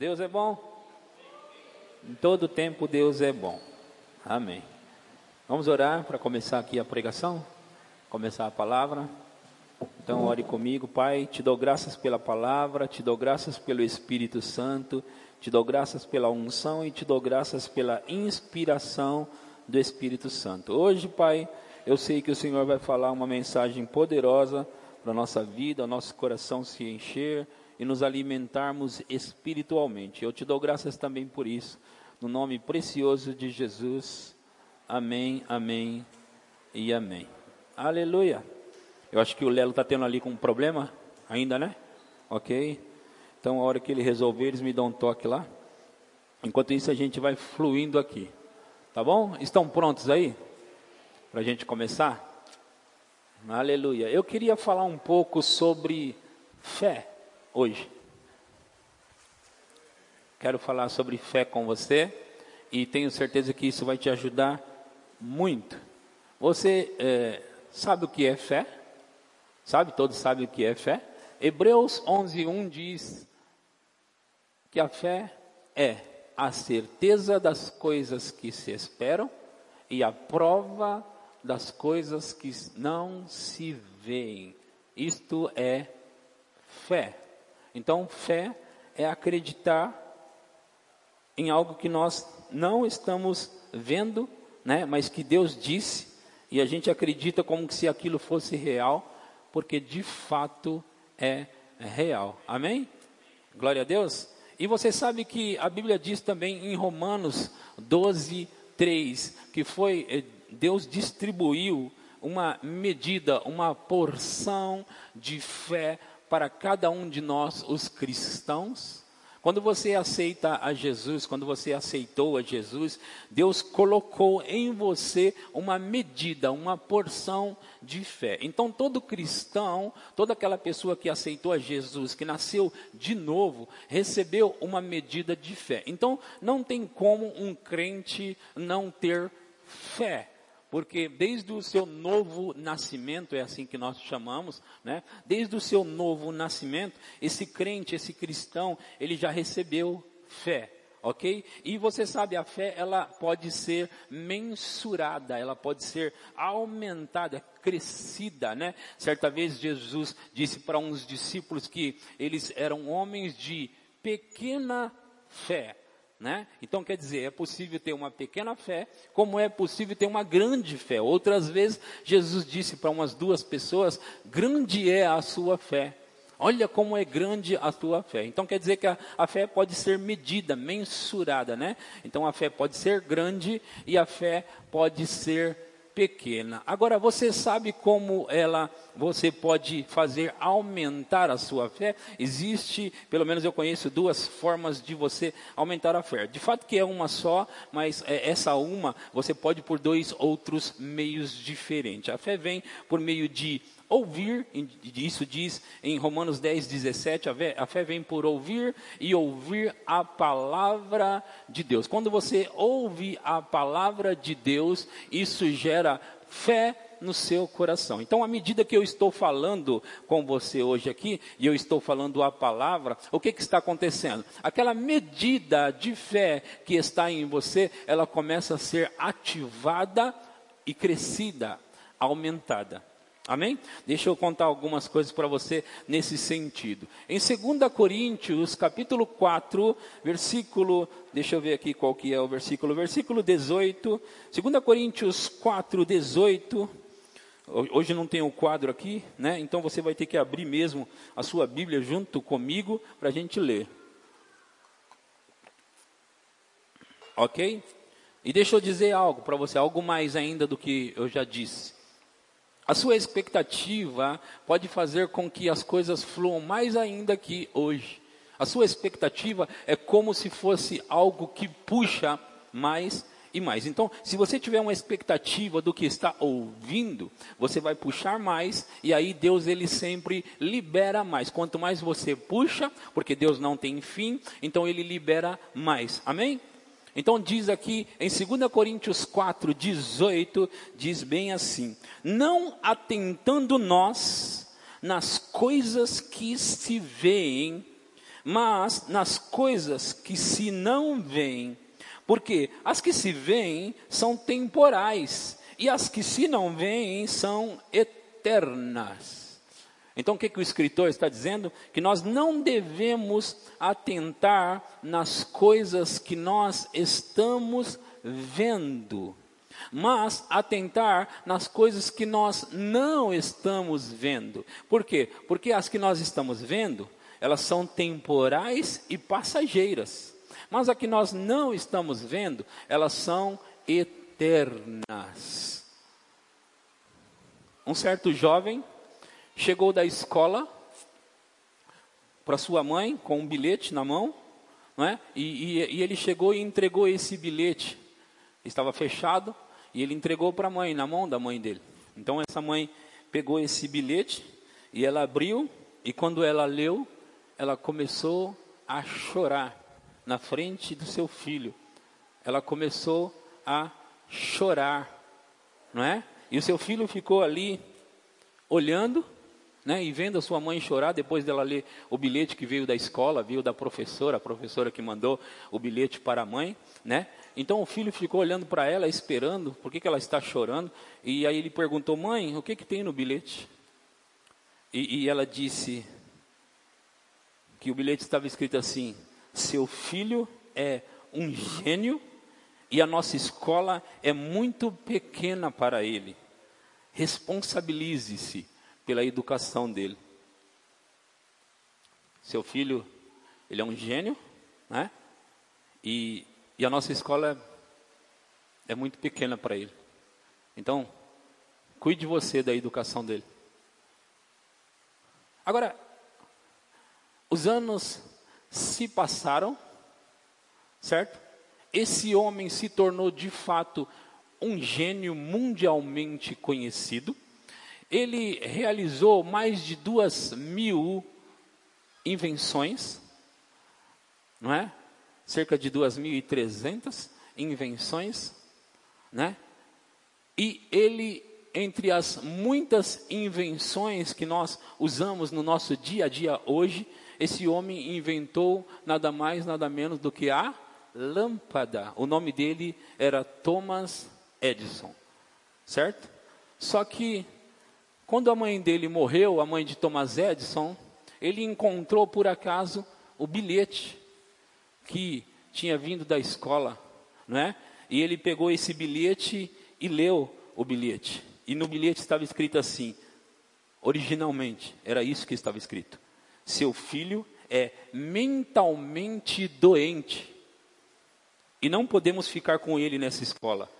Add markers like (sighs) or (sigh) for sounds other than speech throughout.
Deus é bom? Em todo tempo Deus é bom. Amém. Vamos orar para começar aqui a pregação? Começar a palavra. Então, ore comigo, Pai. Te dou graças pela palavra, te dou graças pelo Espírito Santo, te dou graças pela unção e te dou graças pela inspiração do Espírito Santo. Hoje, Pai, eu sei que o Senhor vai falar uma mensagem poderosa para a nossa vida, o nosso coração se encher e nos alimentarmos espiritualmente. Eu te dou graças também por isso, no nome precioso de Jesus. Amém, amém e amém. Aleluia. Eu acho que o Lelo está tendo ali com um problema ainda, né? Ok? Então, a hora que ele resolver, eles me dão um toque lá. Enquanto isso, a gente vai fluindo aqui. Tá bom? Estão prontos aí? Para a gente começar? Aleluia. Eu queria falar um pouco sobre fé hoje. Quero falar sobre fé com você e tenho certeza que isso vai te ajudar muito. Você é, sabe o que é fé? Sabe? Todos sabem o que é fé? Hebreus 11:1 diz que a fé é a certeza das coisas que se esperam e a prova das coisas que não se veem. Isto é fé. Então, fé é acreditar em algo que nós não estamos vendo, né, mas que Deus disse, e a gente acredita como se aquilo fosse real, porque de fato é real. Amém? Glória a Deus. E você sabe que a Bíblia diz também em Romanos 12, 3, que foi eh, Deus distribuiu uma medida, uma porção de fé para cada um de nós, os cristãos. Quando você aceita a Jesus, quando você aceitou a Jesus, Deus colocou em você uma medida, uma porção de fé. Então, todo cristão, toda aquela pessoa que aceitou a Jesus, que nasceu de novo, recebeu uma medida de fé. Então, não tem como um crente não ter fé porque desde o seu novo nascimento, é assim que nós chamamos, né? Desde o seu novo nascimento, esse crente, esse cristão, ele já recebeu fé, ok? E você sabe, a fé, ela pode ser mensurada, ela pode ser aumentada, crescida, né? Certa vez Jesus disse para uns discípulos que eles eram homens de pequena fé. Né? Então quer dizer, é possível ter uma pequena fé, como é possível ter uma grande fé. Outras vezes Jesus disse para umas duas pessoas: grande é a sua fé. Olha como é grande a tua fé. Então quer dizer que a, a, fé pode ser medida, mensurada, né? Então a fé pode ser grande e a fé pode ser pequena. Agora você sabe como ela você pode fazer aumentar a sua fé? Existe, pelo menos eu conheço duas formas de você aumentar a fé. De fato que é uma só, mas é, essa uma você pode por dois outros meios diferentes. A fé vem por meio de ouvir, isso diz em Romanos 10, 17, a fé vem por ouvir e ouvir a palavra de Deus. Quando você ouve a palavra de Deus, isso gera fé no seu coração. Então, à medida que eu estou falando com você hoje aqui, e eu estou falando a palavra, o que, que está acontecendo? Aquela medida de fé que está em você, ela começa a ser ativada e crescida, aumentada. Amém? Deixa eu contar algumas coisas para você nesse sentido. Em 2 Coríntios, capítulo 4, versículo, deixa eu ver aqui qual que é o versículo, versículo 18, 2 Coríntios 4, 18, hoje não tem o quadro aqui, né? Então você vai ter que abrir mesmo a sua Bíblia junto comigo para a gente ler. Ok? E deixa eu dizer algo para você, algo mais ainda do que eu já disse. A sua expectativa pode fazer com que as coisas fluam mais ainda que hoje. A sua expectativa é como se fosse algo que puxa mais e mais. Então, se você tiver uma expectativa do que está ouvindo, você vai puxar mais e aí Deus ele sempre libera mais. Quanto mais você puxa, porque Deus não tem fim, então ele libera mais. Amém? Então diz aqui em 2 Coríntios 4, 18, diz bem assim: Não atentando nós nas coisas que se veem, mas nas coisas que se não veem. Porque as que se veem são temporais, e as que se não veem são eternas. Então o que, que o escritor está dizendo? Que nós não devemos atentar nas coisas que nós estamos vendo, mas atentar nas coisas que nós não estamos vendo. Por quê? Porque as que nós estamos vendo, elas são temporais e passageiras. Mas a que nós não estamos vendo, elas são eternas. Um certo jovem chegou da escola para sua mãe com um bilhete na mão, não é? E, e, e ele chegou e entregou esse bilhete. Estava fechado e ele entregou para a mãe, na mão da mãe dele. Então essa mãe pegou esse bilhete e ela abriu e quando ela leu, ela começou a chorar na frente do seu filho. Ela começou a chorar, não é? E o seu filho ficou ali olhando, né, e vendo a sua mãe chorar depois dela ler o bilhete que veio da escola, veio da professora, a professora que mandou o bilhete para a mãe, né? Então o filho ficou olhando para ela, esperando, por que, que ela está chorando? E aí ele perguntou, mãe, o que, que tem no bilhete? E, e ela disse, que o bilhete estava escrito assim: seu filho é um gênio e a nossa escola é muito pequena para ele. Responsabilize-se pela educação dele. Seu filho, ele é um gênio, né? E, e a nossa escola é, é muito pequena para ele. Então, cuide você da educação dele. Agora, os anos se passaram, certo? Esse homem se tornou de fato um gênio mundialmente conhecido. Ele realizou mais de duas mil invenções, não é? Cerca de duas mil e trezentas invenções, né? E ele entre as muitas invenções que nós usamos no nosso dia a dia hoje, esse homem inventou nada mais, nada menos do que a lâmpada. O nome dele era Thomas Edison, certo? Só que quando a mãe dele morreu, a mãe de Thomas Edison, ele encontrou por acaso o bilhete que tinha vindo da escola, não é? E ele pegou esse bilhete e leu o bilhete. E no bilhete estava escrito assim: originalmente, era isso que estava escrito. Seu filho é mentalmente doente. E não podemos ficar com ele nessa escola.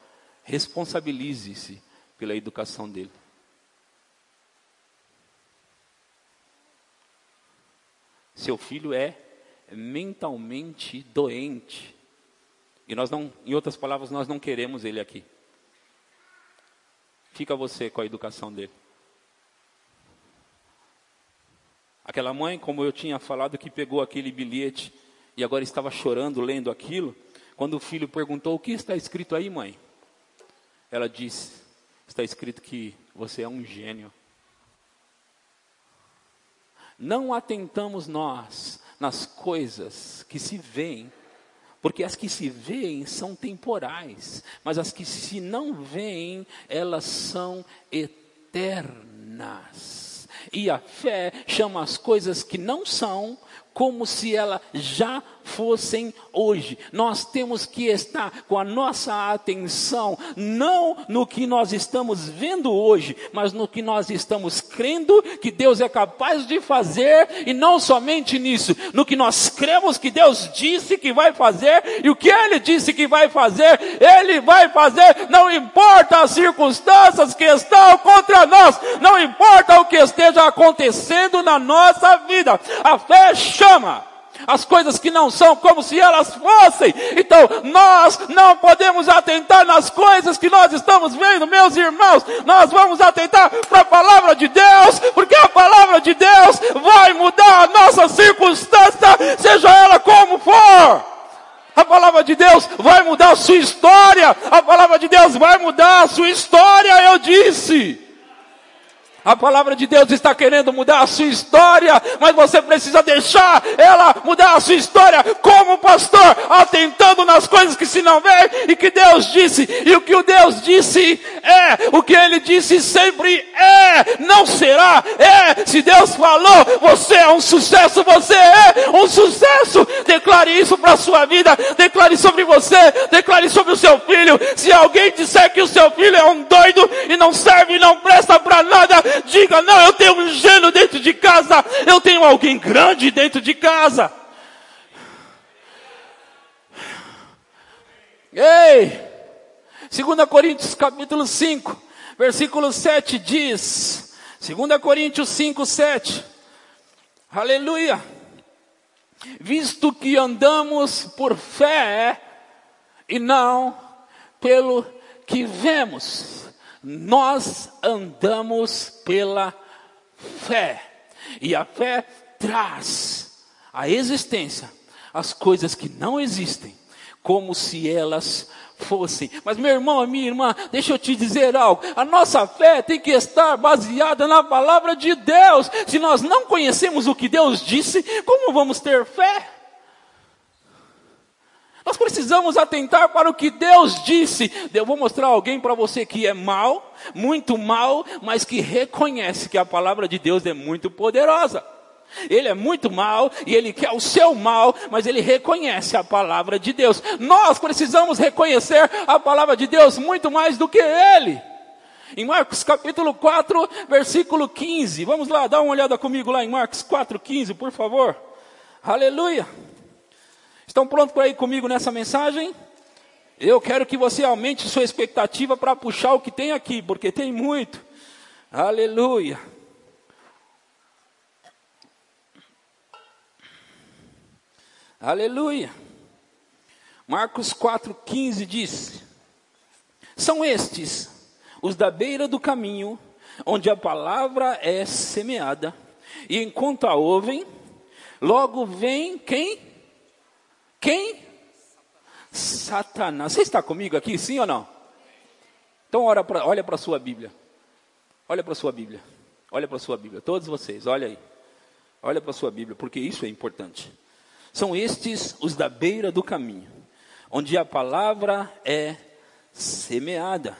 Responsabilize-se pela educação dele. Seu filho é mentalmente doente. E nós não, em outras palavras, nós não queremos ele aqui. Fica você com a educação dele. Aquela mãe, como eu tinha falado, que pegou aquele bilhete e agora estava chorando lendo aquilo, quando o filho perguntou: O que está escrito aí, mãe? Ela disse: Está escrito que você é um gênio. Não atentamos nós nas coisas que se veem, porque as que se veem são temporais, mas as que se não veem, elas são eternas. E a fé chama as coisas que não são como se elas já fossem hoje. Nós temos que estar com a nossa atenção não no que nós estamos vendo hoje, mas no que nós estamos crendo que Deus é capaz de fazer e não somente nisso, no que nós cremos que Deus disse que vai fazer e o que ele disse que vai fazer, ele vai fazer, não importa as circunstâncias que estão contra nós, não importa o que esteja acontecendo na nossa vida. A fé chama as coisas que não são como se elas fossem. Então, nós não podemos atentar nas coisas que nós estamos vendo, meus irmãos. Nós vamos atentar para a palavra de Deus, porque a palavra de Deus vai mudar a nossa circunstância, seja ela como for. A palavra de Deus vai mudar a sua história. A palavra de Deus vai mudar a sua história, eu disse. A palavra de Deus está querendo mudar a sua história, mas você precisa deixar ela mudar a sua história, como pastor, atentando nas coisas que se não vê e que Deus disse. E o que o Deus disse é, o que ele disse sempre é, não será, é. Se Deus falou, você é um sucesso, você é um sucesso. Declare isso para a sua vida, declare sobre você, declare sobre o seu filho. Se alguém disser que o seu filho é um doido e não serve não presta para nada, Diga, não, eu tenho um gênio dentro de casa, eu tenho alguém grande dentro de casa. Ei! 2 Coríntios capítulo 5, versículo 7 diz, 2 Coríntios 5, 7, aleluia, visto que andamos por fé e não pelo que vemos nós andamos pela fé. E a fé traz à existência as coisas que não existem, como se elas fossem. Mas meu irmão, minha irmã, deixa eu te dizer algo. A nossa fé tem que estar baseada na palavra de Deus. Se nós não conhecemos o que Deus disse, como vamos ter fé? Nós precisamos atentar para o que Deus disse. Eu vou mostrar alguém para você que é mal, muito mal, mas que reconhece que a palavra de Deus é muito poderosa. Ele é muito mal e ele quer o seu mal, mas ele reconhece a palavra de Deus. Nós precisamos reconhecer a palavra de Deus muito mais do que ele. Em Marcos capítulo 4, versículo 15. Vamos lá, dá uma olhada comigo lá em Marcos 4, 15, por favor. Aleluia. Estão prontos para ir comigo nessa mensagem? Eu quero que você aumente sua expectativa para puxar o que tem aqui, porque tem muito. Aleluia. Aleluia. Marcos 4,15 diz: São estes os da beira do caminho, onde a palavra é semeada, e enquanto a ouvem, logo vem quem? Quem? Satanás. Você está comigo aqui, sim ou não? Então olha para a sua Bíblia. Olha para a sua Bíblia. Olha para a sua Bíblia. Todos vocês, olha aí. Olha para a sua Bíblia, porque isso é importante. São estes os da beira do caminho, onde a palavra é semeada.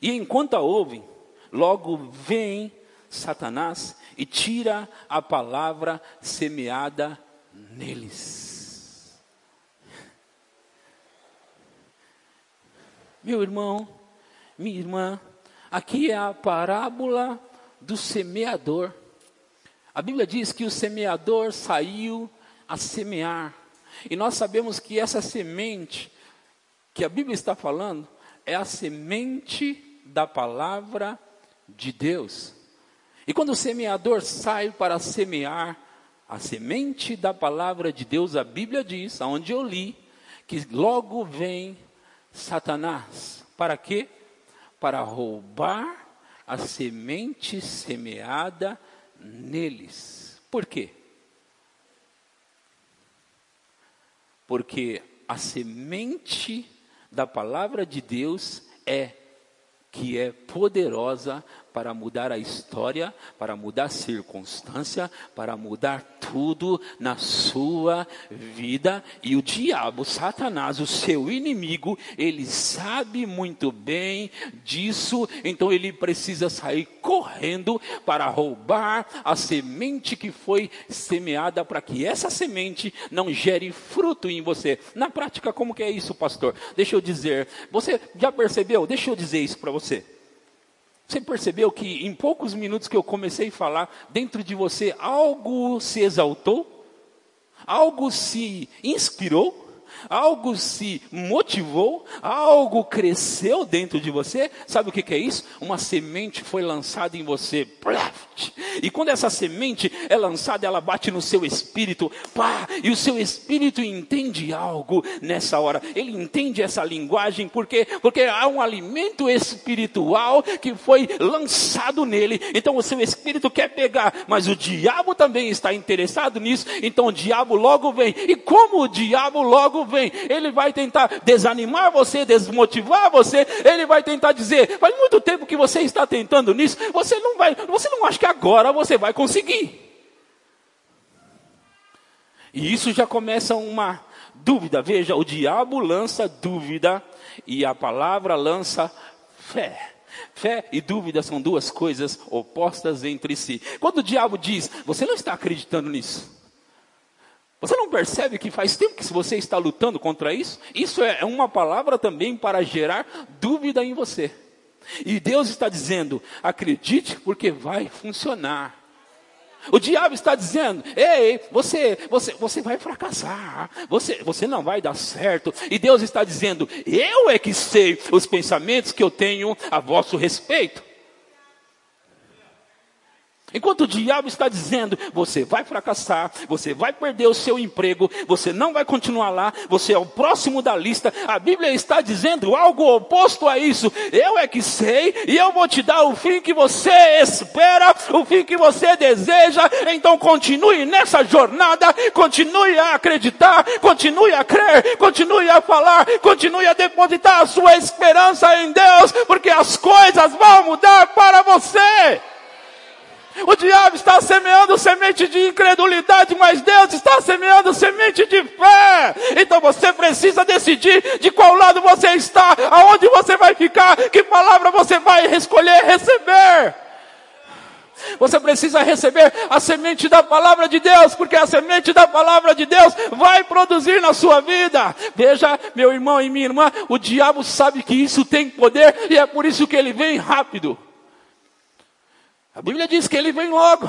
E enquanto a ouvem, logo vem Satanás e tira a palavra semeada neles. Meu irmão, minha irmã, aqui é a parábola do semeador. A Bíblia diz que o semeador saiu a semear. E nós sabemos que essa semente que a Bíblia está falando é a semente da palavra de Deus. E quando o semeador sai para semear a semente da palavra de Deus, a Bíblia diz, aonde eu li, que logo vem Satanás. Para quê? Para roubar a semente semeada neles. Por quê? Porque a semente da palavra de Deus é que é poderosa para mudar a história, para mudar a circunstância, para mudar tudo na sua vida. E o diabo, Satanás, o seu inimigo, ele sabe muito bem disso, então ele precisa sair correndo para roubar a semente que foi semeada para que essa semente não gere fruto em você. Na prática, como que é isso, pastor? Deixa eu dizer, você já percebeu? Deixa eu dizer isso para você. Você percebeu que em poucos minutos que eu comecei a falar, dentro de você algo se exaltou? Algo se inspirou? Algo se motivou, algo cresceu dentro de você. Sabe o que, é isso? Uma semente foi lançada em você. E quando essa semente é lançada, ela bate no seu espírito, pá, e o seu espírito entende algo nessa hora. Ele entende essa linguagem, porque porque há um alimento espiritual que foi lançado nele. Então o seu espírito quer pegar, mas o diabo também está interessado nisso. Então o diabo logo vem. E como o diabo logo vem, ele vai tentar desanimar você, desmotivar você, ele vai tentar dizer, faz muito tempo que você está tentando nisso, você não vai, você não acha que agora você vai conseguir. E isso já começa uma dúvida. Veja, o diabo lança dúvida e a palavra lança fé. Fé e dúvida são duas coisas opostas entre si. Quando o diabo diz, você não está acreditando nisso. Você não percebe que faz tempo que você está lutando contra isso? Isso é uma palavra também para gerar dúvida em você. E Deus está dizendo: acredite, porque vai funcionar. O diabo está dizendo: ei, você, você, você vai fracassar, você, você não vai dar certo. E Deus está dizendo: eu é que sei os pensamentos que eu tenho a vosso respeito. Enquanto o diabo está dizendo, você vai fracassar, você vai perder o seu emprego, você não vai continuar lá, você é o próximo da lista, a Bíblia está dizendo algo oposto a isso. Eu é que sei, e eu vou te dar o fim que você espera, o fim que você deseja. Então continue nessa jornada, continue a acreditar, continue a crer, continue a falar, continue a depositar a sua esperança em Deus, porque as coisas vão mudar para você. O diabo está semeando semente de incredulidade, mas Deus está semeando semente de fé. Então você precisa decidir de qual lado você está, aonde você vai ficar, que palavra você vai escolher receber. Você precisa receber a semente da palavra de Deus, porque a semente da palavra de Deus vai produzir na sua vida. Veja, meu irmão e minha irmã, o diabo sabe que isso tem poder e é por isso que ele vem rápido. A Bíblia diz que ele vem logo.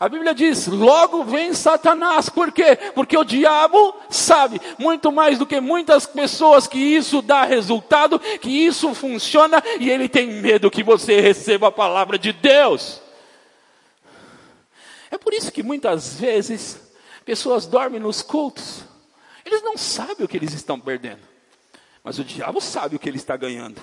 A Bíblia diz: logo vem Satanás. Por quê? Porque o diabo sabe muito mais do que muitas pessoas que isso dá resultado, que isso funciona e ele tem medo que você receba a palavra de Deus. É por isso que muitas vezes pessoas dormem nos cultos. Eles não sabem o que eles estão perdendo, mas o diabo sabe o que ele está ganhando.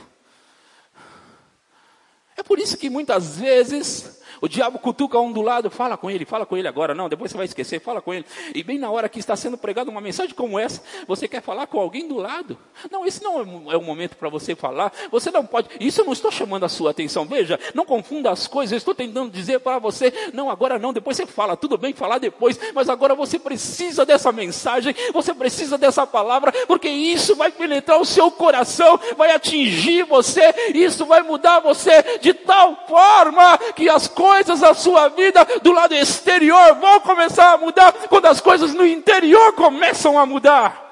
É por isso que muitas vezes o diabo cutuca um do lado, fala com ele, fala com ele agora, não, depois você vai esquecer, fala com ele. E bem na hora que está sendo pregada uma mensagem como essa, você quer falar com alguém do lado. Não, esse não é o momento para você falar. Você não pode, isso eu não estou chamando a sua atenção. Veja, não confunda as coisas, eu estou tentando dizer para você, não, agora não, depois você fala, tudo bem falar depois, mas agora você precisa dessa mensagem, você precisa dessa palavra, porque isso vai penetrar o seu coração, vai atingir você, isso vai mudar você de tal forma que as coisas coisas da sua vida do lado exterior vão começar a mudar quando as coisas no interior começam a mudar.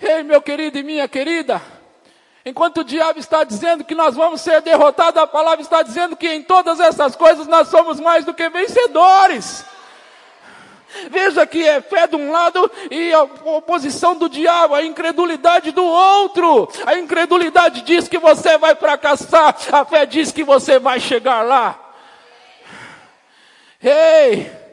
Ei, meu querido e minha querida, enquanto o diabo está dizendo que nós vamos ser derrotados, a palavra está dizendo que em todas essas coisas nós somos mais do que vencedores. Veja que é fé de um lado e a oposição do diabo, a incredulidade do outro. A incredulidade diz que você vai fracassar, a fé diz que você vai chegar lá. Ei!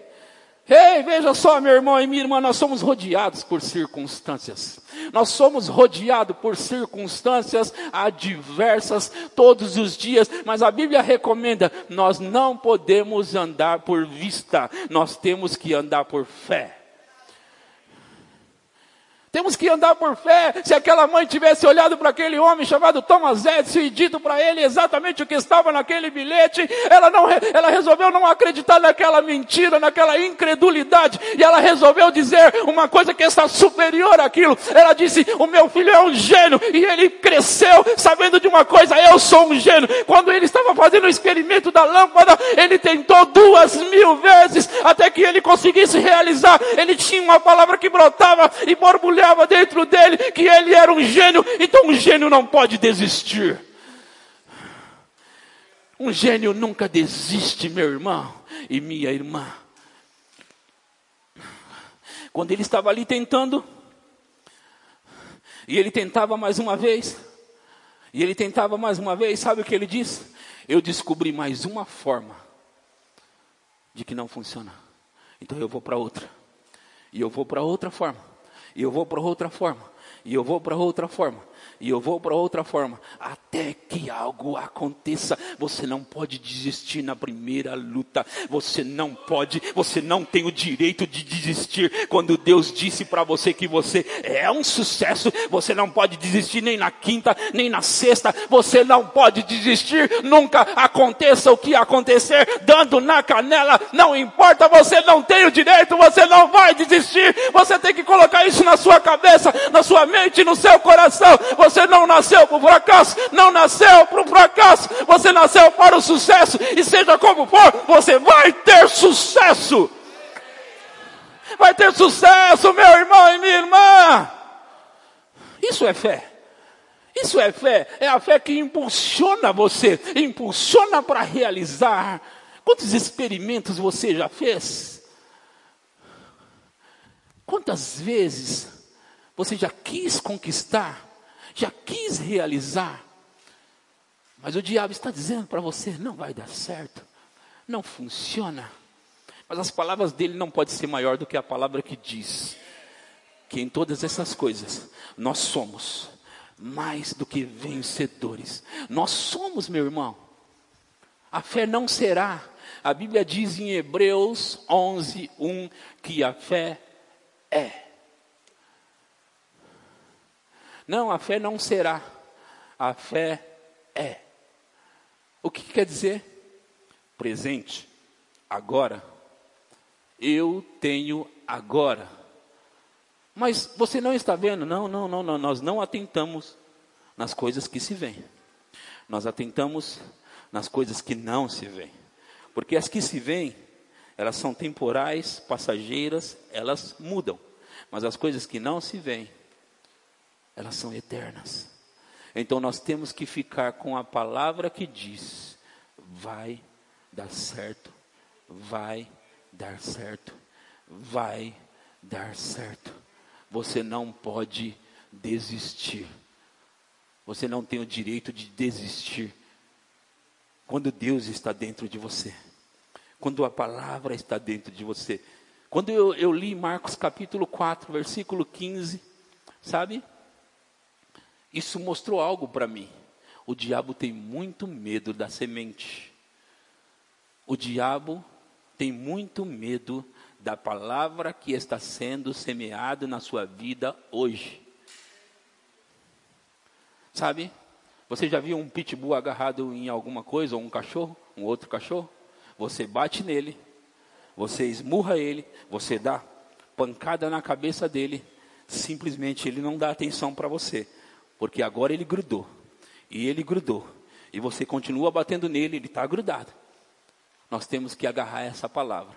Ei, veja só, meu irmão e minha irmã, nós somos rodeados por circunstâncias. Nós somos rodeados por circunstâncias adversas todos os dias, mas a Bíblia recomenda: nós não podemos andar por vista, nós temos que andar por fé. Temos que andar por fé. Se aquela mãe tivesse olhado para aquele homem chamado Thomas Edison e dito para ele exatamente o que estava naquele bilhete, ela, não, ela resolveu não acreditar naquela mentira, naquela incredulidade, e ela resolveu dizer uma coisa que está superior àquilo. Ela disse: O meu filho é um gênio, e ele cresceu sabendo de uma coisa: eu sou um gênio. Quando ele estava fazendo o experimento da lâmpada, ele tentou duas mil vezes até que ele conseguisse realizar. Ele tinha uma palavra que brotava e borbulhava olhava dentro dele que ele era um gênio, então um gênio não pode desistir. Um gênio nunca desiste, meu irmão e minha irmã. Quando ele estava ali tentando, e ele tentava mais uma vez, e ele tentava mais uma vez, sabe o que ele disse? Eu descobri mais uma forma de que não funciona. Então eu vou para outra. E eu vou para outra forma. E eu vou para outra forma. e eu vou para outra forma e eu vou para outra forma, até que algo aconteça. Você não pode desistir na primeira luta. Você não pode, você não tem o direito de desistir quando Deus disse para você que você é um sucesso. Você não pode desistir nem na quinta, nem na sexta. Você não pode desistir. Nunca aconteça o que acontecer, dando na canela, não importa. Você não tem o direito, você não vai desistir. Você tem que colocar isso na sua cabeça, na sua mente, no seu coração. Você você não nasceu para o fracasso, não nasceu para o fracasso, você nasceu para o sucesso, e seja como for, você vai ter sucesso. Vai ter sucesso, meu irmão e minha irmã. Isso é fé. Isso é fé. É a fé que impulsiona você, impulsiona para realizar. Quantos experimentos você já fez? Quantas vezes você já quis conquistar já quis realizar, mas o diabo está dizendo para você: não vai dar certo, não funciona. Mas as palavras dele não podem ser maior do que a palavra que diz que em todas essas coisas nós somos mais do que vencedores. Nós somos, meu irmão. A fé não será. A Bíblia diz em Hebreus 11, 1 que a fé é. Não, a fé não será. A fé é. O que, que quer dizer? Presente, agora. Eu tenho agora. Mas você não está vendo? Não, não, não, não. Nós não atentamos nas coisas que se veem. Nós atentamos nas coisas que não se veem. Porque as que se veem, elas são temporais, passageiras, elas mudam. Mas as coisas que não se veem, elas são eternas. Então nós temos que ficar com a palavra que diz: vai dar certo, vai dar certo, vai dar certo. Você não pode desistir. Você não tem o direito de desistir. Quando Deus está dentro de você, quando a palavra está dentro de você. Quando eu, eu li Marcos capítulo 4, versículo 15, sabe? Isso mostrou algo para mim. O diabo tem muito medo da semente. O diabo tem muito medo da palavra que está sendo semeada na sua vida hoje. Sabe? Você já viu um pitbull agarrado em alguma coisa, ou um cachorro, um outro cachorro? Você bate nele, você esmurra ele, você dá pancada na cabeça dele, simplesmente ele não dá atenção para você. Porque agora ele grudou. E ele grudou. E você continua batendo nele, ele está grudado. Nós temos que agarrar essa palavra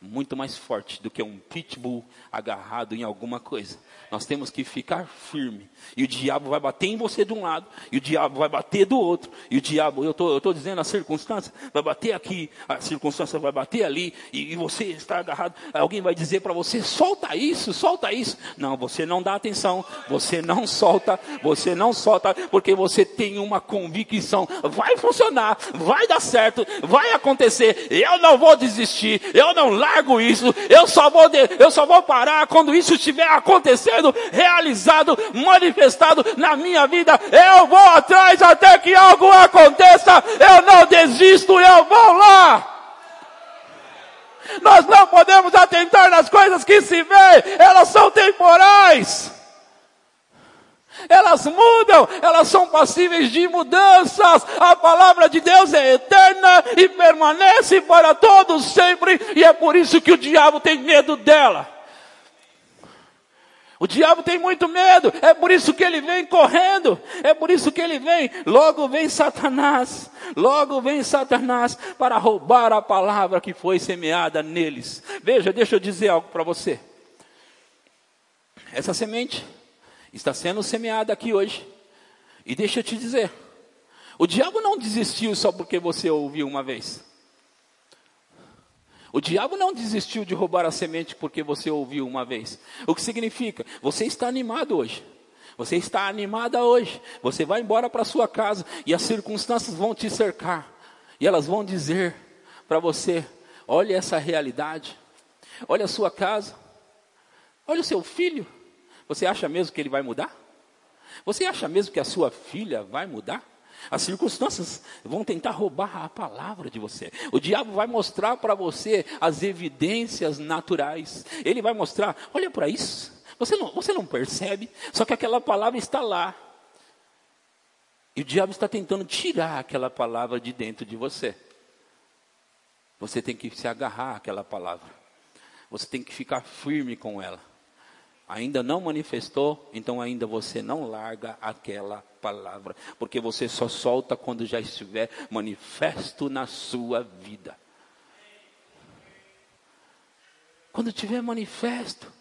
muito mais forte do que um pitbull agarrado em alguma coisa. Nós temos que ficar firme. E o diabo vai bater em você de um lado, e o diabo vai bater do outro. E o diabo, eu tô, estou dizendo a circunstância, vai bater aqui, a circunstância vai bater ali, e, e você está agarrado. Alguém vai dizer para você: solta isso, solta isso. Não, você não dá atenção, você não solta, você não solta, porque você tem uma convicção: vai funcionar, vai dar certo, vai acontecer. Eu não vou desistir, eu não largo isso, eu só vou, de, eu só vou parar quando isso estiver acontecendo, realizado, manifestado na minha vida. Eu vou atrás até que algo aconteça, eu não desisto, eu vou lá. Nós não podemos atentar nas coisas que se vê, elas são temporais elas mudam, elas são passíveis de mudanças. A palavra de Deus é eterna e permanece para todos sempre, e é por isso que o diabo tem medo dela. O diabo tem muito medo, é por isso que ele vem correndo, é por isso que ele vem. Logo vem Satanás, logo vem Satanás para roubar a palavra que foi semeada neles. Veja, deixa eu dizer algo para você. Essa semente está sendo semeada aqui hoje. E deixa eu te dizer, o diabo não desistiu só porque você ouviu uma vez. O diabo não desistiu de roubar a semente porque você ouviu uma vez. O que significa? Você está animado hoje. Você está animada hoje. Você vai embora para sua casa e as circunstâncias vão te cercar. E elas vão dizer para você: olha essa realidade. Olha a sua casa. Olha o seu filho. Você acha mesmo que ele vai mudar? Você acha mesmo que a sua filha vai mudar? As circunstâncias vão tentar roubar a palavra de você. O diabo vai mostrar para você as evidências naturais. Ele vai mostrar, olha para isso. Você não, você não percebe, só que aquela palavra está lá. E o diabo está tentando tirar aquela palavra de dentro de você. Você tem que se agarrar àquela palavra. Você tem que ficar firme com ela. Ainda não manifestou, então ainda você não larga aquela palavra, porque você só solta quando já estiver manifesto na sua vida. Quando estiver manifesto,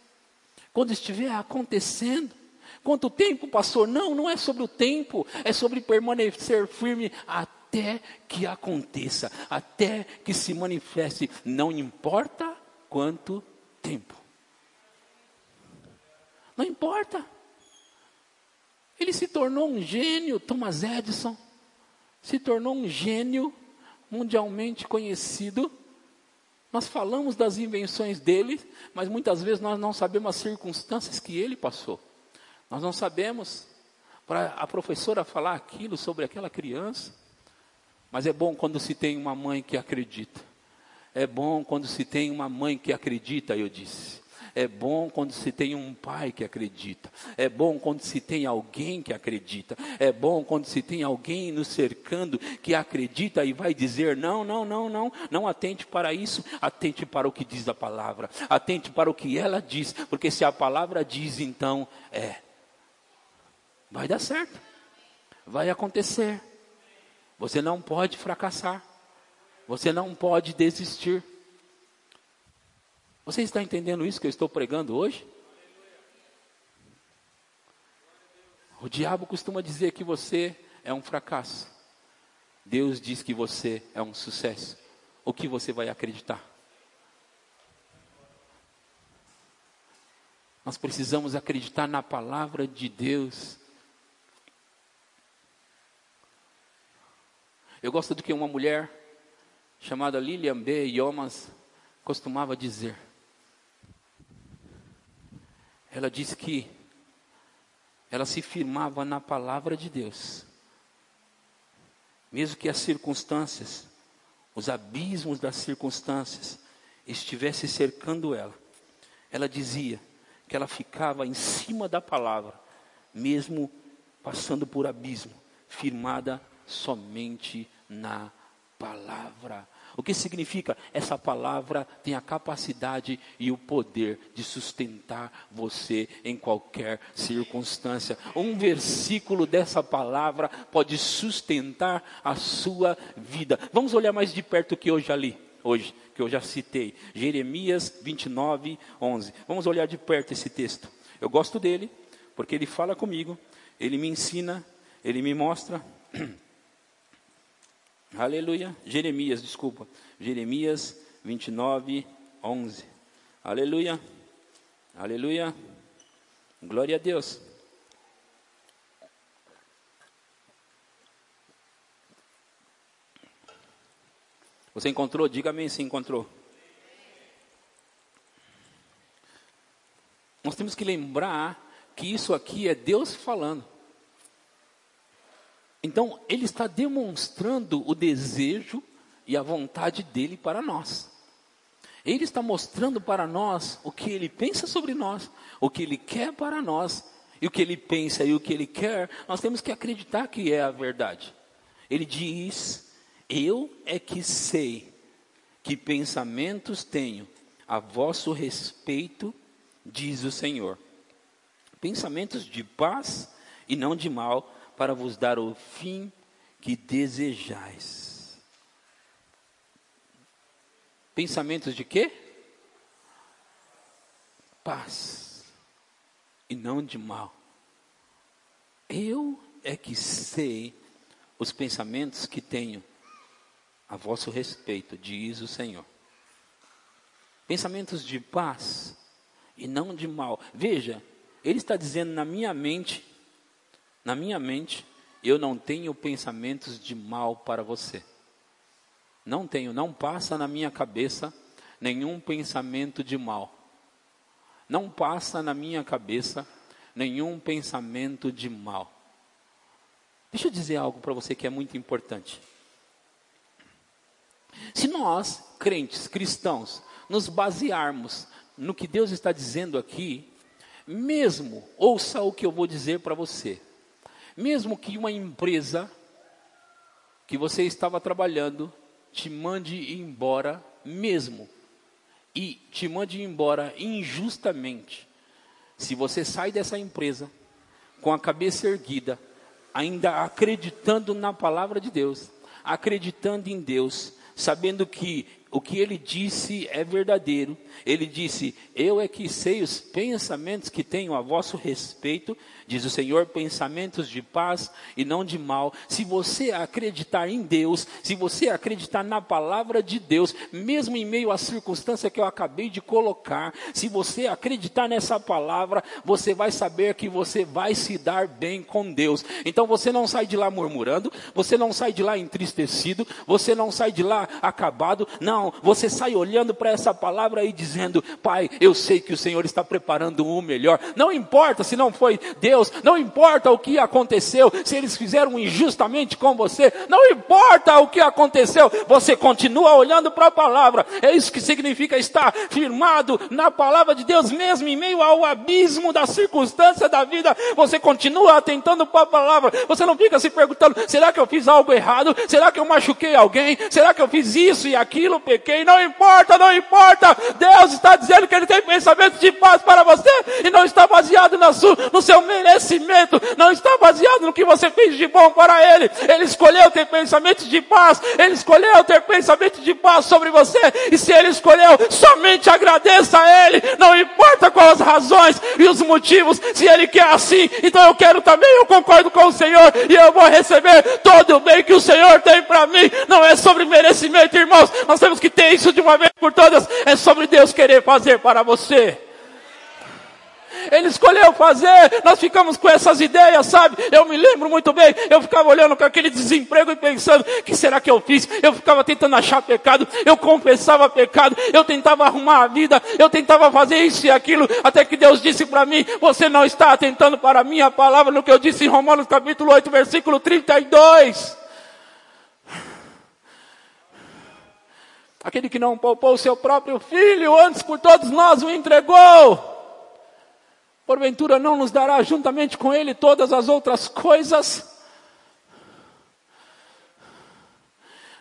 quando estiver acontecendo, quanto tempo, pastor? Não, não é sobre o tempo, é sobre permanecer firme até que aconteça, até que se manifeste, não importa quanto tempo. Não importa. Ele se tornou um gênio, Thomas Edison, se tornou um gênio mundialmente conhecido. Nós falamos das invenções dele, mas muitas vezes nós não sabemos as circunstâncias que ele passou. Nós não sabemos para a professora falar aquilo sobre aquela criança. Mas é bom quando se tem uma mãe que acredita. É bom quando se tem uma mãe que acredita, eu disse. É bom quando se tem um pai que acredita. É bom quando se tem alguém que acredita. É bom quando se tem alguém nos cercando que acredita e vai dizer: não, não, não, não, não atente para isso, atente para o que diz a palavra, atente para o que ela diz, porque se a palavra diz, então é. Vai dar certo, vai acontecer. Você não pode fracassar, você não pode desistir. Você está entendendo isso que eu estou pregando hoje? O diabo costuma dizer que você é um fracasso. Deus diz que você é um sucesso. O que você vai acreditar? Nós precisamos acreditar na palavra de Deus. Eu gosto do que uma mulher chamada Lilian B. Yomas costumava dizer ela disse que ela se firmava na palavra de Deus. Mesmo que as circunstâncias, os abismos das circunstâncias estivessem cercando ela, ela dizia que ela ficava em cima da palavra, mesmo passando por abismo, firmada somente na palavra. O que significa? Essa palavra tem a capacidade e o poder de sustentar você em qualquer circunstância. Um versículo dessa palavra pode sustentar a sua vida. Vamos olhar mais de perto que eu já li, hoje, que eu já citei. Jeremias 29, 11. Vamos olhar de perto esse texto. Eu gosto dele, porque ele fala comigo, ele me ensina, ele me mostra. (clears throat) Aleluia. Jeremias, desculpa. Jeremias 29, 11. Aleluia. Aleluia. Glória a Deus. Você encontrou? Diga amém se encontrou. Nós temos que lembrar que isso aqui é Deus falando. Então, ele está demonstrando o desejo e a vontade dele para nós. Ele está mostrando para nós o que ele pensa sobre nós, o que ele quer para nós, e o que ele pensa e o que ele quer, nós temos que acreditar que é a verdade. Ele diz: Eu é que sei que pensamentos tenho a vosso respeito, diz o Senhor. Pensamentos de paz e não de mal, para vos dar o fim que desejais. Pensamentos de quê? Paz e não de mal. Eu é que sei os pensamentos que tenho a vosso respeito, diz o Senhor. Pensamentos de paz e não de mal. Veja, ele está dizendo na minha mente na minha mente, eu não tenho pensamentos de mal para você. Não tenho, não passa na minha cabeça nenhum pensamento de mal. Não passa na minha cabeça nenhum pensamento de mal. Deixa eu dizer algo para você que é muito importante. Se nós, crentes, cristãos, nos basearmos no que Deus está dizendo aqui, mesmo, ouça o que eu vou dizer para você, mesmo que uma empresa que você estava trabalhando te mande embora, mesmo, e te mande embora injustamente, se você sai dessa empresa com a cabeça erguida, ainda acreditando na palavra de Deus, acreditando em Deus, sabendo que o que ele disse é verdadeiro. Ele disse: Eu é que sei os pensamentos que tenho a vosso respeito, diz o Senhor, pensamentos de paz e não de mal. Se você acreditar em Deus, se você acreditar na palavra de Deus, mesmo em meio à circunstância que eu acabei de colocar, se você acreditar nessa palavra, você vai saber que você vai se dar bem com Deus. Então você não sai de lá murmurando, você não sai de lá entristecido, você não sai de lá acabado, não, você sai olhando para essa palavra e dizendo: Pai, eu sei que o Senhor está preparando o melhor. Não importa se não foi Deus, não importa o que aconteceu, se eles fizeram injustamente com você, não importa o que aconteceu, você continua olhando para a palavra. É isso que significa estar firmado na palavra de Deus, mesmo em meio ao abismo da circunstância da vida, você continua atentando para a palavra. Você não fica se perguntando: será que eu fiz algo errado? Será que eu machuquei alguém? Será que eu fiz isso e aquilo, pequei? Não importa, não importa. Deus está dizendo que Ele tem pensamentos de paz para você e não está baseado no seu, no seu merecimento, não está baseado no que você fez de bom para Ele. Ele escolheu ter pensamentos de paz, Ele escolheu ter pensamentos de paz sobre você, e se Ele escolheu, somente agradeça a Ele, não importa quais as razões e os motivos, se Ele quer assim, então eu quero também, eu concordo com o Senhor, e eu vou receber todo o bem que o Senhor tem para mim, não é sobre merecimento, irmãos, nós temos que ter isso de uma vez por todas, é sobre Deus querer fazer para você. Ele escolheu fazer, nós ficamos com essas ideias, sabe? Eu me lembro muito bem, eu ficava olhando com aquele desemprego e pensando, o que será que eu fiz? Eu ficava tentando achar pecado, eu confessava pecado, eu tentava arrumar a vida, eu tentava fazer isso e aquilo, até que Deus disse para mim, você não está atentando para a minha palavra no que eu disse em Romanos capítulo 8, versículo 32. Aquele que não poupou o seu próprio filho, antes por todos nós o entregou porventura não nos dará juntamente com Ele todas as outras coisas?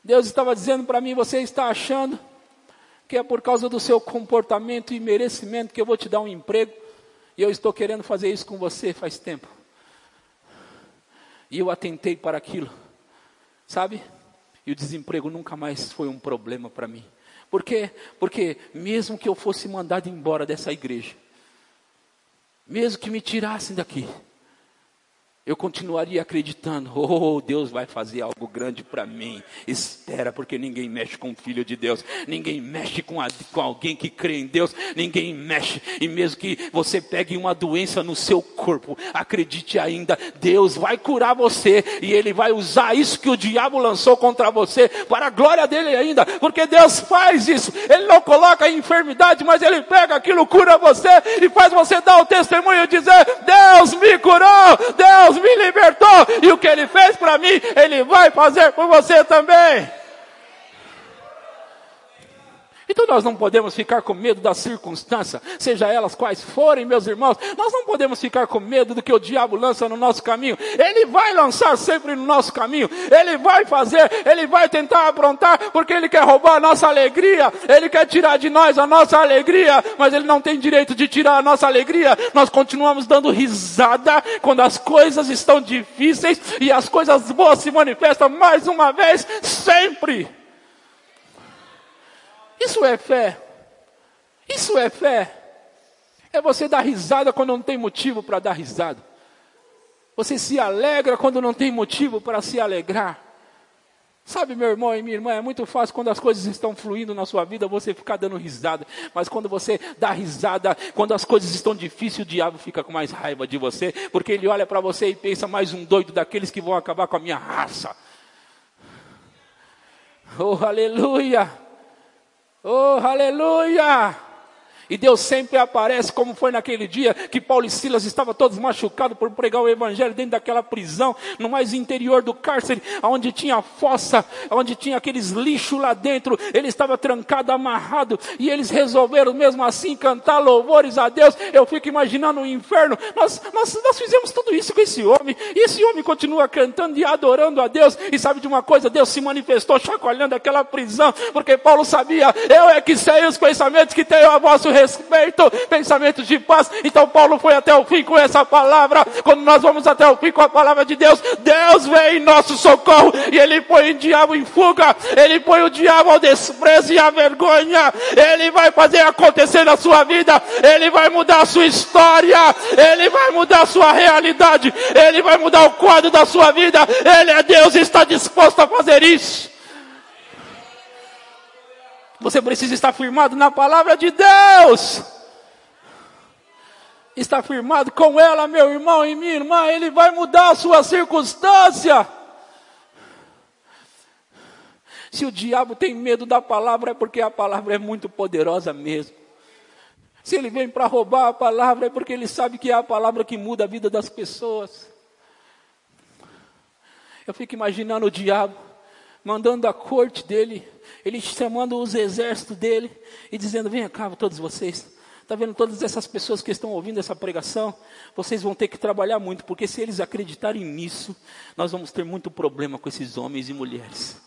Deus estava dizendo para mim: você está achando que é por causa do seu comportamento e merecimento que eu vou te dar um emprego, e eu estou querendo fazer isso com você faz tempo. E eu atentei para aquilo, sabe? E o desemprego nunca mais foi um problema para mim. Por quê? Porque mesmo que eu fosse mandado embora dessa igreja, mesmo que me tirassem daqui, eu continuaria acreditando, (laughs) oh, Deus vai fazer algo grande para mim. Espera, porque ninguém mexe com o Filho de Deus, ninguém mexe com, a, com, alguém que crê em Deus, ninguém mexe. E mesmo que você pegue uma doença no seu corpo, acredite ainda, Deus vai curar você e Ele vai usar isso que o diabo lançou contra você para a glória dele ainda, porque Deus faz isso. Ele não coloca a enfermidade, mas Ele pega aquilo, cura você e faz você dar o testemunho e dizer: Deus me curou, Deus Me libertou e o que Ele fez para mim, Ele vai fazer por você também. Então nós não podemos ficar com medo da circunstância, seja elas quais forem, meus irmãos. Nós não podemos ficar com medo do que o diabo lança no nosso caminho. Ele vai lançar sempre no nosso caminho. Ele vai fazer, ele vai tentar aprontar, porque ele quer roubar a nossa alegria. Ele quer tirar de nós a nossa alegria, mas ele não tem direito de tirar a nossa alegria. Nós continuamos dando risada quando as coisas estão difíceis e as coisas boas se manifestam mais uma vez, sempre. Isso é fé. Isso é fé. É você dar risada quando não tem motivo para dar risada. Você se alegra quando não tem motivo para se alegrar. Sabe, meu irmão e minha irmã, é muito fácil quando as coisas estão fluindo na sua vida você ficar dando risada. Mas quando você dá risada, quando as coisas estão difíceis, o diabo fica com mais raiva de você, porque ele olha para você e pensa mais um doido daqueles que vão acabar com a minha raça. Oh, aleluia! Oh, aleluia! E Deus sempre aparece, como foi naquele dia que Paulo e Silas estavam todos machucados por pregar o Evangelho dentro daquela prisão, no mais interior do cárcere, onde tinha fossa, onde tinha aqueles lixos lá dentro. Ele estava trancado, amarrado, e eles resolveram mesmo assim cantar louvores a Deus. Eu fico imaginando o inferno. Nós, nós, nós fizemos tudo isso com esse homem, e esse homem continua cantando e adorando a Deus. E sabe de uma coisa? Deus se manifestou chacoalhando aquela prisão, porque Paulo sabia, eu é que sei os pensamentos que tenho a vosso respeito, pensamentos de paz. Então Paulo foi até o fim com essa palavra. Quando nós vamos até o fim com a palavra de Deus, Deus vem em nosso socorro e ele põe o diabo em fuga. Ele põe o diabo ao desprezo e à vergonha. Ele vai fazer acontecer na sua vida. Ele vai mudar a sua história. Ele vai mudar a sua realidade. Ele vai mudar o quadro da sua vida. Ele é Deus e está disposto a fazer isso. Você precisa estar firmado na palavra de Deus. Está firmado com ela, meu irmão e minha irmã, ele vai mudar a sua circunstância. Se o diabo tem medo da palavra, é porque a palavra é muito poderosa mesmo. Se ele vem para roubar a palavra, é porque ele sabe que é a palavra que muda a vida das pessoas. Eu fico imaginando o diabo mandando a corte dele ele chamando os exércitos dele e dizendo: Venha cá, todos vocês. Está vendo todas essas pessoas que estão ouvindo essa pregação? Vocês vão ter que trabalhar muito, porque se eles acreditarem nisso, nós vamos ter muito problema com esses homens e mulheres.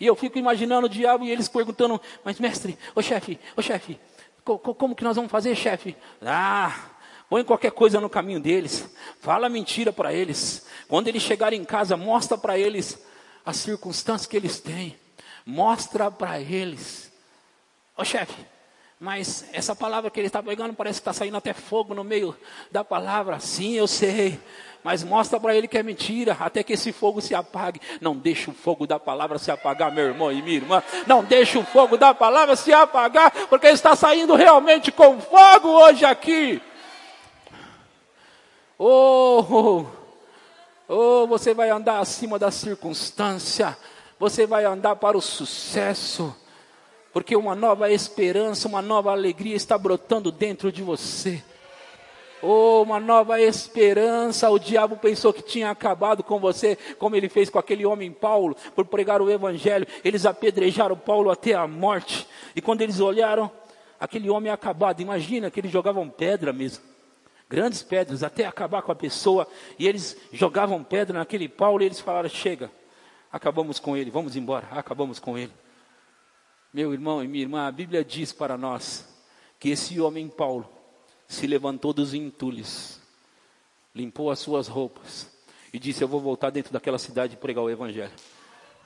E eu fico imaginando o diabo e eles perguntando: Mas mestre, ô chefe, ô chefe, co como que nós vamos fazer, chefe? Ah, põe qualquer coisa no caminho deles, fala mentira para eles. Quando eles chegarem em casa, mostra para eles as circunstâncias que eles têm. Mostra para eles. Ô chefe, mas essa palavra que ele está pegando parece que está saindo até fogo no meio da palavra. Sim, eu sei. Mas mostra para ele que é mentira, até que esse fogo se apague. Não deixe o fogo da palavra se apagar, meu irmão e minha irmã. Não deixe o fogo da palavra se apagar, porque está saindo realmente com fogo hoje aqui. Oh, Oh, você vai andar acima da circunstância, você vai andar para o sucesso, porque uma nova esperança, uma nova alegria está brotando dentro de você. Oh, uma nova esperança. O diabo pensou que tinha acabado com você, como ele fez com aquele homem Paulo, por pregar o evangelho. Eles apedrejaram Paulo até a morte. E quando eles olharam, aquele homem acabado, imagina que eles jogavam pedra mesmo grandes pedras até acabar com a pessoa, e eles jogavam pedra naquele Paulo e eles falaram: chega, acabamos com ele, vamos embora, acabamos com ele. Meu irmão e minha irmã, a Bíblia diz para nós que esse homem Paulo se levantou dos entulhos, limpou as suas roupas e disse: Eu vou voltar dentro daquela cidade e pregar o Evangelho.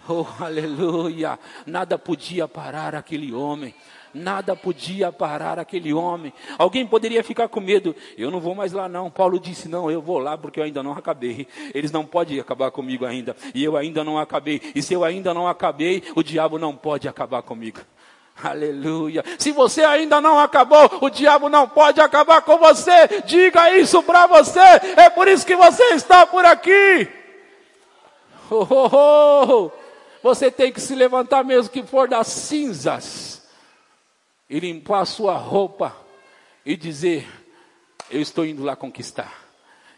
Oh, aleluia! Nada podia parar aquele homem. Nada podia parar aquele homem. Alguém poderia ficar com medo. Eu não vou mais lá não. Paulo disse: Não, eu vou lá porque eu ainda não acabei. Eles não podem acabar comigo ainda. E eu ainda não acabei. E se eu ainda não acabei, o diabo não pode acabar comigo. (laughs) Aleluia. Se você ainda não acabou, o diabo não pode acabar com você. Diga isso para você. É por isso que você está por aqui. Oh, oh, oh. Você tem que se levantar mesmo que for das cinzas e limpar a sua roupa e dizer: Eu estou indo lá conquistar,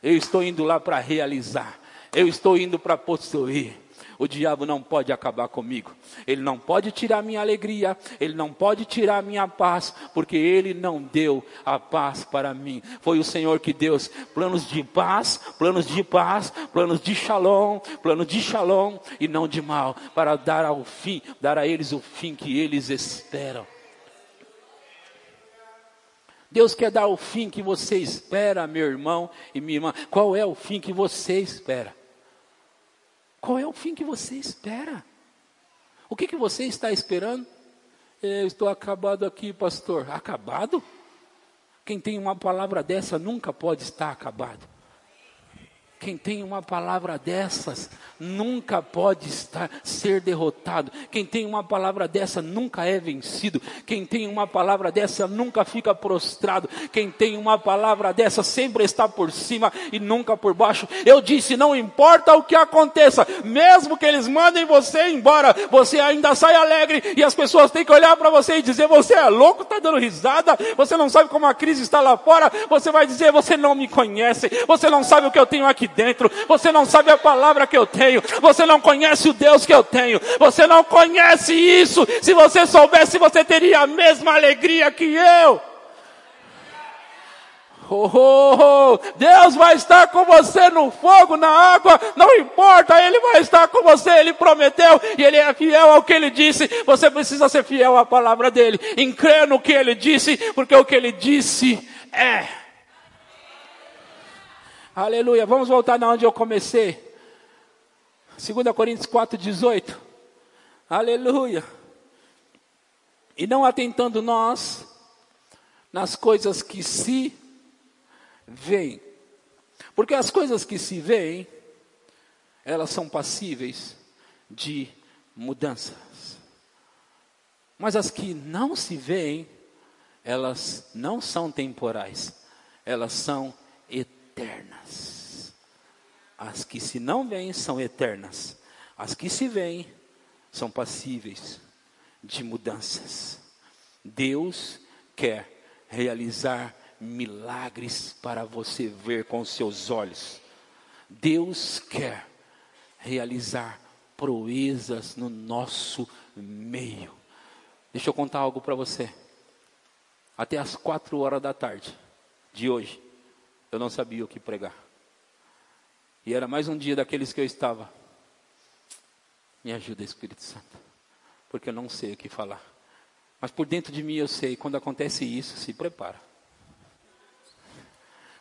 eu estou indo lá para realizar, eu estou indo para possuir. O diabo não pode acabar comigo, ele não pode tirar minha alegria, ele não pode tirar minha paz, porque ele não deu a paz para mim. Foi o Senhor que deu planos de paz, planos de paz, planos de shalom, planos de shalom e não de mal, para dar ao fim, dar a eles o fim que eles esperam. Deus quer dar o fim que você espera, meu irmão e minha irmã. Qual é o fim que você espera? Qual é o fim que você espera? O que, que você está esperando? Eu estou acabado aqui, pastor. Acabado? Quem tem uma palavra dessa nunca pode estar acabado. Quem tem uma palavra dessas nunca pode estar ser derrotado. Quem tem uma palavra dessa nunca é vencido. Quem tem uma palavra dessa nunca fica prostrado. Quem tem uma palavra dessa sempre está por cima e nunca por baixo. Eu disse, não importa o que aconteça, mesmo que eles mandem você embora, você ainda sai alegre e as pessoas têm que olhar para você e dizer: "Você é louco, está dando risada? Você não sabe como a crise está lá fora?" Você vai dizer: "Você não me conhece. Você não sabe o que eu tenho aqui dentro, você não sabe a palavra que eu tenho, você não conhece o Deus que eu tenho, você não conhece isso. Se você soubesse, você teria a mesma alegria que eu. Oh, oh, oh, Deus vai estar com você no fogo, na água, não importa, Ele vai estar com você, Ele prometeu e Ele é fiel ao que Ele disse. Você precisa ser fiel à palavra dEle, em crer no que Ele disse, porque o que Ele disse é. Aleluia. Vamos voltar na onde eu comecei. 2 Coríntios 4, 18. Aleluia. E não atentando nós nas coisas que se veem. Porque as coisas que se veem, elas são passíveis de mudanças. Mas as que não se veem, elas não são temporais, elas são eternas. As que se não veem são eternas. As que se veem são passíveis de mudanças. Deus quer realizar milagres para você ver com seus olhos. Deus quer realizar proezas no nosso meio. Deixa eu contar algo para você. Até as quatro horas da tarde de hoje, eu não sabia o que pregar. E era mais um dia daqueles que eu estava. Me ajuda, Espírito Santo, porque eu não sei o que falar. Mas por dentro de mim eu sei, quando acontece isso, se prepara.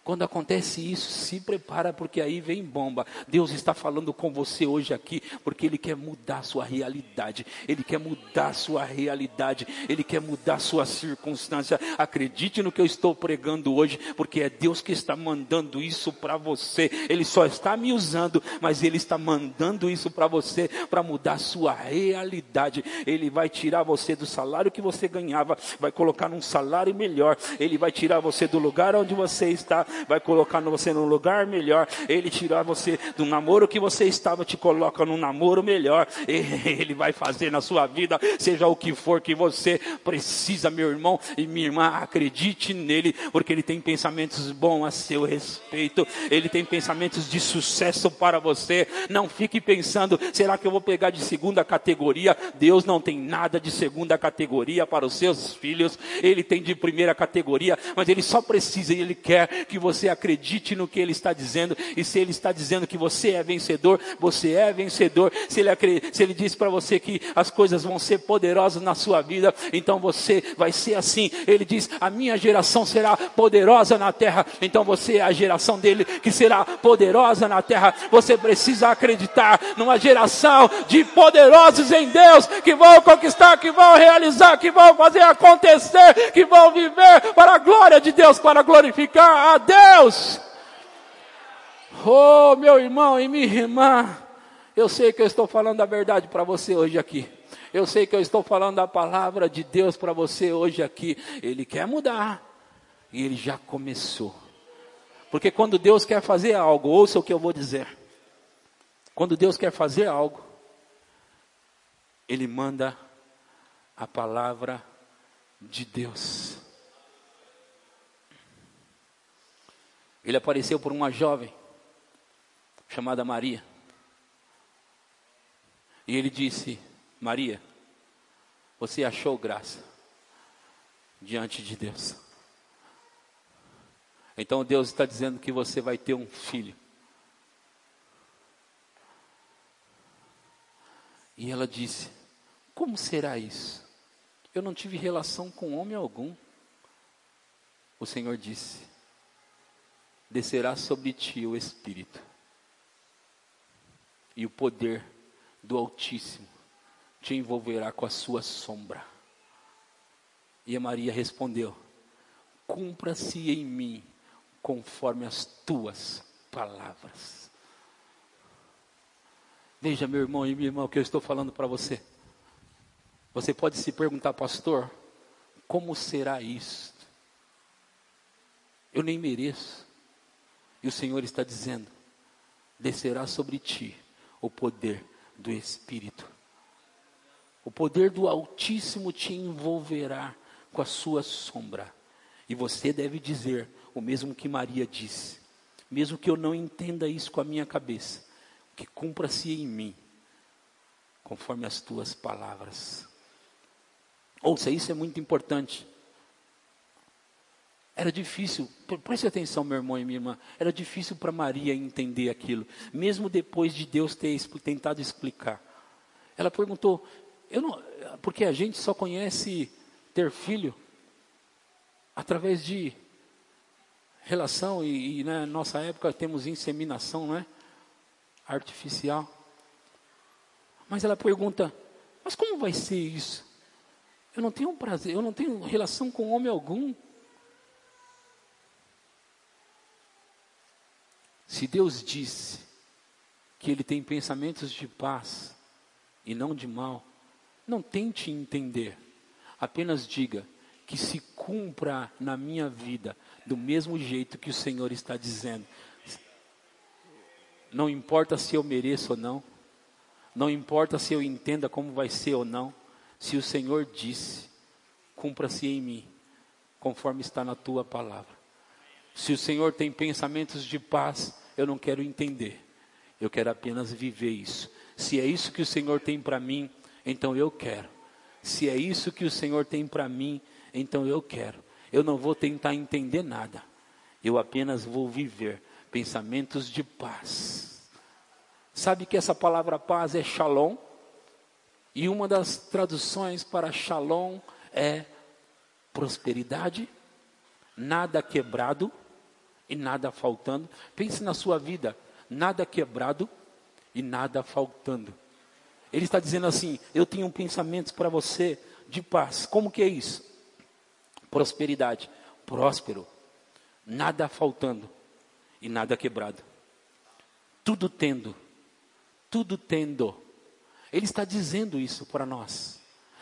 Quando acontece isso, se prepara, porque aí vem bomba. Deus está falando com você hoje aqui, porque Ele quer mudar a sua realidade. Ele quer mudar a sua realidade. Ele quer mudar a sua circunstância. Acredite no que eu estou pregando hoje, porque é Deus que está mandando isso para você. Ele só está me usando, mas Ele está mandando isso para você, para mudar a sua realidade. Ele vai tirar você do salário que você ganhava, vai colocar num salário melhor. Ele vai tirar você do lugar onde você está vai colocar você num lugar melhor. Ele tirar você do namoro que você estava, te coloca num namoro melhor. (laughs) Ele vai fazer na sua vida, seja o que for que você precisa, meu irmão e minha irmã, acredite nele, porque ele tem pensamentos bons a seu respeito. Ele tem pensamentos de sucesso para você. Não fique pensando, será que eu vou pegar de segunda categoria? Deus não tem nada de segunda categoria para os seus filhos. Ele tem de primeira categoria, mas ele só precisa e ele quer que você você acredite no que Ele está dizendo, e se Ele está dizendo que você é vencedor, você é vencedor. Se Ele, se ele diz para você que as coisas vão ser poderosas na sua vida, então você vai ser assim. Ele diz: A minha geração será poderosa na terra, então você é a geração dele que será poderosa na terra. Você precisa acreditar numa geração de poderosos em Deus que vão conquistar, que vão realizar, que vão fazer acontecer, que vão viver para a glória de Deus, para glorificar a Deus. Deus. Oh, meu irmão e minha irmã, eu sei que eu estou falando a verdade para você hoje aqui. Eu sei que eu estou falando a palavra de Deus para você hoje aqui. Ele quer mudar. E ele já começou. Porque quando Deus quer fazer algo, ouça o que eu vou dizer. Quando Deus quer fazer algo, Ele manda a palavra de Deus. Ele apareceu por uma jovem chamada Maria. E ele disse: Maria, você achou graça diante de Deus. Então Deus está dizendo que você vai ter um filho. E ela disse: Como será isso? Eu não tive relação com homem algum. O Senhor disse: descerá sobre ti o Espírito, e o poder do Altíssimo te envolverá com a sua sombra. E a Maria respondeu: Cumpra-se em mim conforme as tuas palavras. Veja, meu irmão e minha irmã, o que eu estou falando para você. Você pode se perguntar, pastor, como será isso? Eu nem mereço. O Senhor está dizendo: descerá sobre ti o poder do Espírito. O poder do Altíssimo te envolverá com a sua sombra. E você deve dizer o mesmo que Maria disse: mesmo que eu não entenda isso com a minha cabeça, que cumpra-se em mim, conforme as tuas palavras. Ouça, isso é muito importante. Era difícil, preste atenção, meu irmão e minha irmã, era difícil para Maria entender aquilo, mesmo depois de Deus ter tentado explicar. Ela perguntou, eu não, porque a gente só conhece ter filho através de relação, e, e na nossa época temos inseminação, não é? Artificial. Mas ela pergunta, mas como vai ser isso? Eu não tenho prazer, eu não tenho relação com homem algum. Se Deus disse que Ele tem pensamentos de paz e não de mal, não tente entender, apenas diga que se cumpra na minha vida do mesmo jeito que o Senhor está dizendo. Não importa se eu mereço ou não, não importa se eu entenda como vai ser ou não, se o Senhor disse, cumpra-se em mim, conforme está na tua palavra. Se o Senhor tem pensamentos de paz, eu não quero entender. Eu quero apenas viver isso. Se é isso que o Senhor tem para mim, então eu quero. Se é isso que o Senhor tem para mim, então eu quero. Eu não vou tentar entender nada. Eu apenas vou viver pensamentos de paz. Sabe que essa palavra paz é shalom? E uma das traduções para shalom é prosperidade, nada quebrado e nada faltando. Pense na sua vida, nada quebrado e nada faltando. Ele está dizendo assim: Eu tenho pensamentos para você de paz. Como que é isso? Prosperidade, próspero, nada faltando e nada quebrado. Tudo tendo, tudo tendo. Ele está dizendo isso para nós.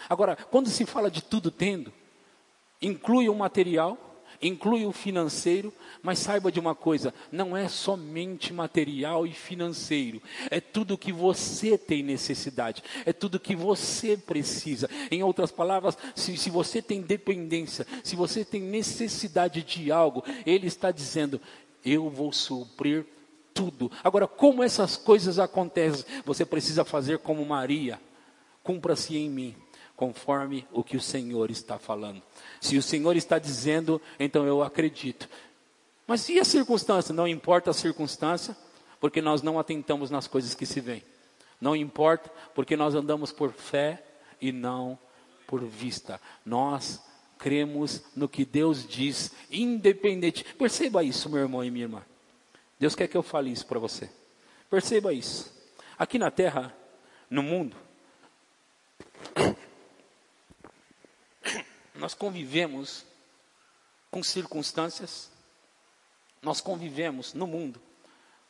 Agora, quando se fala de tudo tendo, inclui o material, inclui o financeiro, mas saiba de uma coisa: não é somente material e financeiro, é tudo que você tem necessidade, é tudo que você precisa. Em outras palavras, se, se você tem dependência, se você tem necessidade de algo, Ele está dizendo: eu vou suprir tudo. Agora, como essas coisas acontecem? Você precisa fazer como Maria: cumpra-se em mim conforme o que o Senhor está falando. Se o Senhor está dizendo, então eu acredito. Mas e a circunstância? Não importa a circunstância, porque nós não atentamos nas coisas que se veem. Não importa, porque nós andamos por fé e não por vista. Nós cremos no que Deus diz, independente. Perceba isso, meu irmão e minha irmã. Deus quer que eu fale isso para você. Perceba isso. Aqui na terra, no mundo, nós convivemos com circunstâncias, nós convivemos no mundo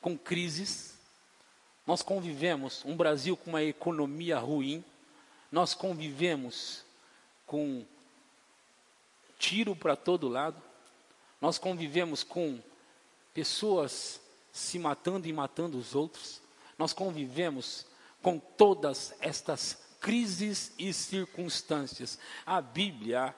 com crises, nós convivemos um Brasil com uma economia ruim, nós convivemos com tiro para todo lado, nós convivemos com pessoas se matando e matando os outros, nós convivemos com todas estas crises e circunstâncias. A Bíblia,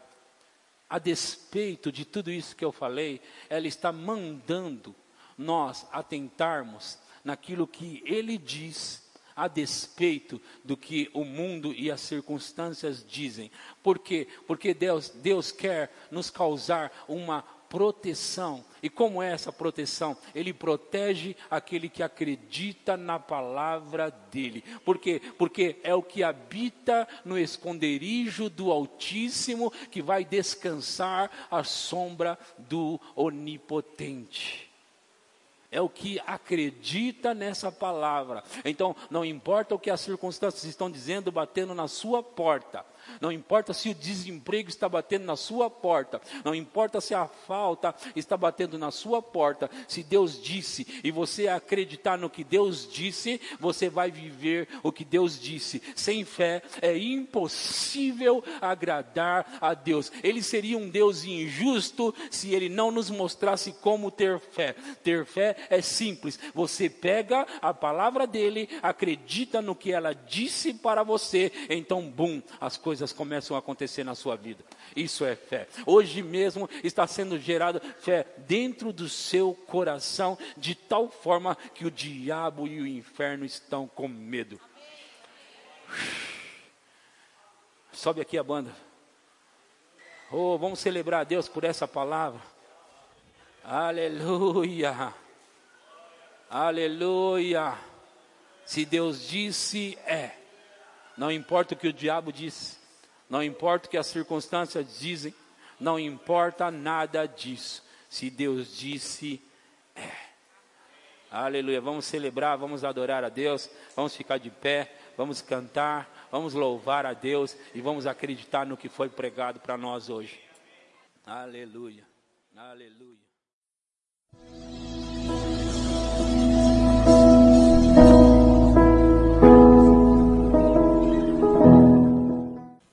a despeito de tudo isso que eu falei, ela está mandando nós atentarmos naquilo que ele diz a despeito do que o mundo e as circunstâncias dizem. Por quê? Porque Deus, Deus quer nos causar uma proteção. E como é essa proteção? Ele protege aquele que acredita na palavra dele. Por quê? Porque é o que habita no esconderijo do Altíssimo que vai descansar à sombra do Onipotente é o que acredita nessa palavra. Então, não importa o que as circunstâncias estão dizendo, batendo na sua porta, Não importa se o desemprego está batendo na sua porta, não importa se a falta está batendo na sua porta, se Deus disse e você acreditar no que Deus disse, você vai viver o que Deus disse. Sem fé é impossível agradar a Deus. Ele seria um Deus injusto se ele não nos mostrasse como ter fé. Ter fé é simples. Você pega a palavra dele, acredita no que ela disse para você, então, bum, as coisas começam a acontecer na sua vida. Isso é fé. Hoje mesmo está sendo gerada fé dentro do seu coração, de tal forma que o diabo e o inferno estão com medo. (sighs) Sobe aqui a banda. Oh, vamos celebrar a Deus por essa palavra. Aleluia. Aleluia. Se Deus disse, é. Não importa o que o diabo disse. Não importa o que as circunstâncias dizem. Não importa nada disso. Se Deus disse, é. Aleluia. Vamos celebrar, vamos adorar a Deus. Vamos ficar de pé. Vamos cantar. Vamos louvar a Deus. E vamos acreditar no que foi pregado para nós hoje. Aleluia. Aleluia.